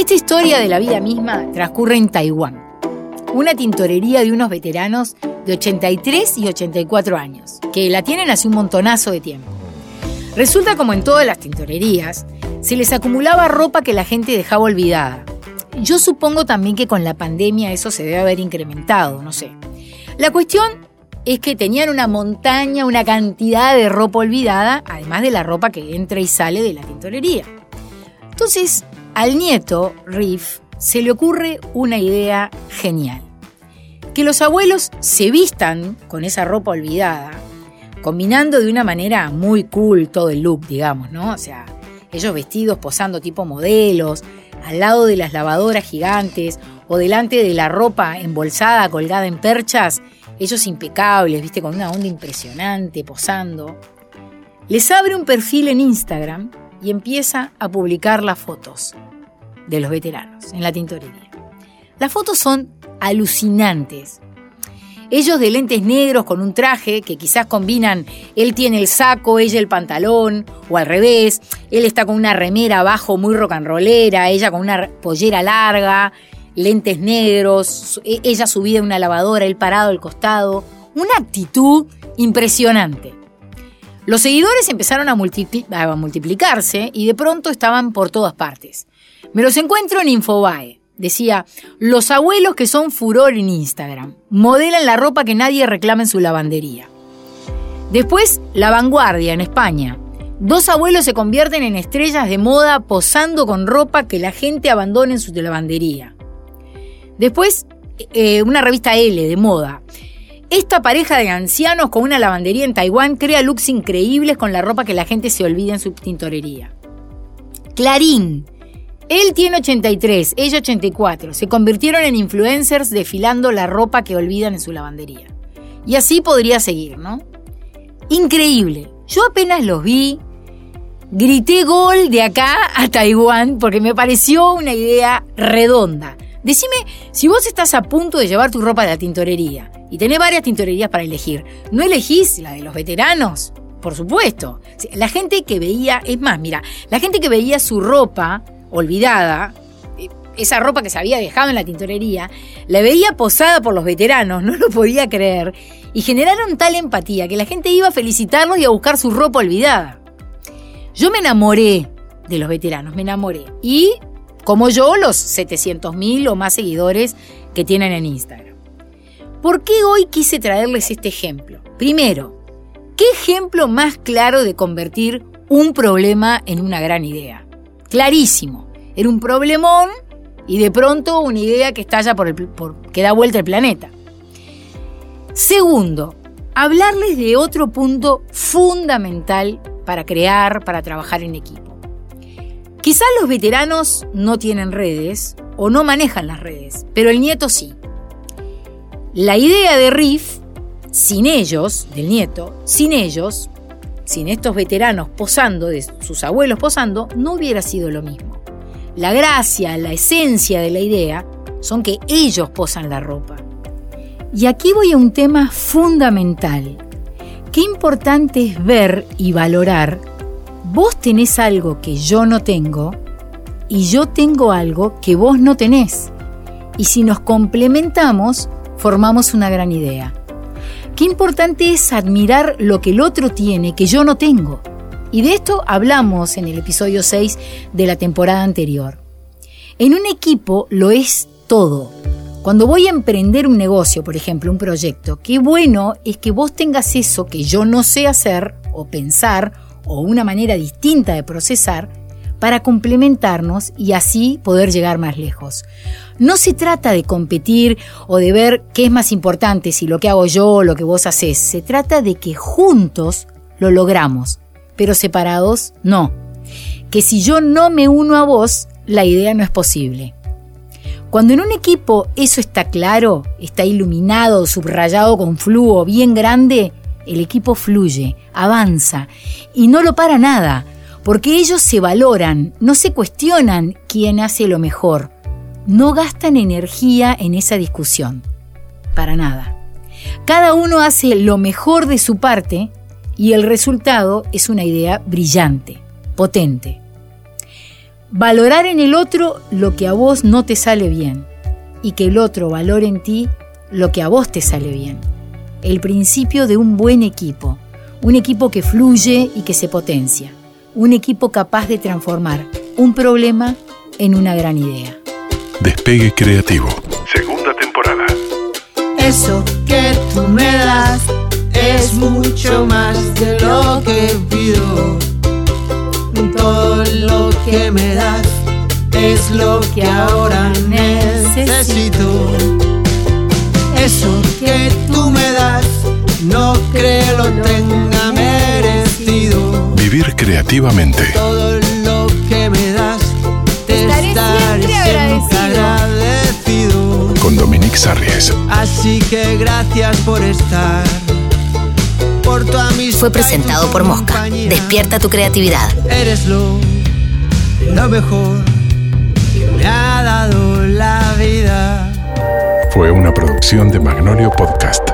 Esta historia de la vida misma transcurre en Taiwán, una tintorería de unos veteranos de 83 y 84 años, que la tienen hace un montonazo de tiempo. Resulta como en todas las tintorerías, se les acumulaba ropa que la gente dejaba olvidada. Yo supongo también que con la pandemia eso se debe haber incrementado, no sé. La cuestión es que tenían una montaña, una cantidad de ropa olvidada, además de la ropa que entra y sale de la tintorería. Entonces, al nieto, Riff, se le ocurre una idea genial. Que los abuelos se vistan con esa ropa olvidada, combinando de una manera muy cool todo el look, digamos, ¿no? O sea, ellos vestidos posando tipo modelos, al lado de las lavadoras gigantes o delante de la ropa embolsada colgada en perchas, ellos impecables, viste, con una onda impresionante, posando. Les abre un perfil en Instagram y empieza a publicar las fotos de los veteranos en la tintorería. Las fotos son alucinantes. Ellos de lentes negros con un traje que quizás combinan, él tiene el saco, ella el pantalón, o al revés, él está con una remera abajo muy rock and rollera, ella con una pollera larga, lentes negros, e-, ella subida en una lavadora, él parado al costado, una actitud impresionante. Los seguidores empezaron a, multiplicarse y de pronto estaban por todas partes. Me los encuentro en Infobae. Decía, los abuelos que son furor en Instagram, modelan la ropa que nadie reclama en su lavandería. Después, La Vanguardia en España. Dos abuelos se convierten en estrellas de moda posando con ropa que la gente abandona en su lavandería. Después, eh, una revista L de moda. Esta pareja de ancianos con una lavandería en Taiwán crea looks increíbles con la ropa que la gente se olvida en su tintorería. Clarín, él tiene 83, ella 84. Se convirtieron en influencers desfilando la ropa que olvidan en su lavandería. Y así podría seguir, ¿no? Increíble. Yo apenas los vi, grité gol de acá a Taiwán porque me pareció una idea redonda. Decime, si vos estás a punto de llevar tu ropa de la tintorería y tenés varias tintorerías para elegir, ¿no elegís la de los veteranos? Por supuesto. La gente que veía, es más, mira, la gente que veía su ropa olvidada, eh, esa ropa que se había dejado en la tintorería, la veía posada por los veteranos, no lo podía creer, y generaron tal empatía que la gente iba a felicitarlos y a buscar su ropa olvidada. Yo me enamoré de los veteranos, me enamoré. Y, como yo, los 700.000 o más seguidores que tienen en Instagram. ¿Por qué hoy quise traerles este ejemplo? Primero, ¿qué ejemplo más claro de convertir un problema en una gran idea? clarísimo. Era un problemón y de pronto una idea que estalla por el, que da vuelta el planeta. Segundo, hablarles de otro punto fundamental para crear, para trabajar en equipo. Quizás los veteranos no tienen redes o no manejan las redes, pero el nieto sí. La idea de Riff, sin ellos, del nieto, sin ellos, sin estos veteranos posando, de sus abuelos posando, no hubiera sido lo mismo. La gracia, la esencia de la idea son que ellos posan la ropa. Y aquí voy a un tema fundamental. Qué importante es ver y valorar, vos tenés algo que yo no tengo y yo tengo algo que vos no tenés. Y si nos complementamos, formamos una gran idea. Qué importante es admirar lo que el otro tiene que yo no tengo. Y de esto hablamos en el episodio 6 de la temporada anterior. En un equipo lo es todo. Cuando voy a emprender un negocio, por ejemplo, un proyecto, qué bueno es que vos tengas eso que yo no sé hacer o pensar o una manera distinta de procesar para complementarnos y así poder llegar más lejos. No se trata de competir o de ver qué es más importante, si lo que hago yo o lo que vos haces. Se trata de que juntos lo logramos, pero separados no. Que si yo no me uno a vos, la idea no es posible. Cuando en un equipo eso está claro, está iluminado, subrayado con flujo bien grande, el equipo fluye, avanza y no lo para nada, porque ellos se valoran, no se cuestionan quién hace lo mejor, no gastan energía en esa discusión, para nada. Cada uno hace lo mejor de su parte y el resultado es una idea brillante, potente. Valorar en el otro lo que a vos no te sale bien y que el otro valore en ti lo que a vos te sale bien. El principio de un buen equipo, un equipo que fluye y que se potencia, un equipo capaz de transformar un problema en una gran idea. Despegue Creativo, segunda temporada. Eso que tú me das es mucho más de lo que pido todo lo que me das es lo que ahora necesito. Eso que tú me das no creo lo tenga. Vivir creativamente. Todo lo que me das te estaré, siempre agradecido. Con Dominique Sarries. Así que gracias por estar. Fue presentado por Mosca. Despierta tu creatividad. Eres lo, lo mejor que me ha dado la vida. Fue una producción de Magnolio Podcast.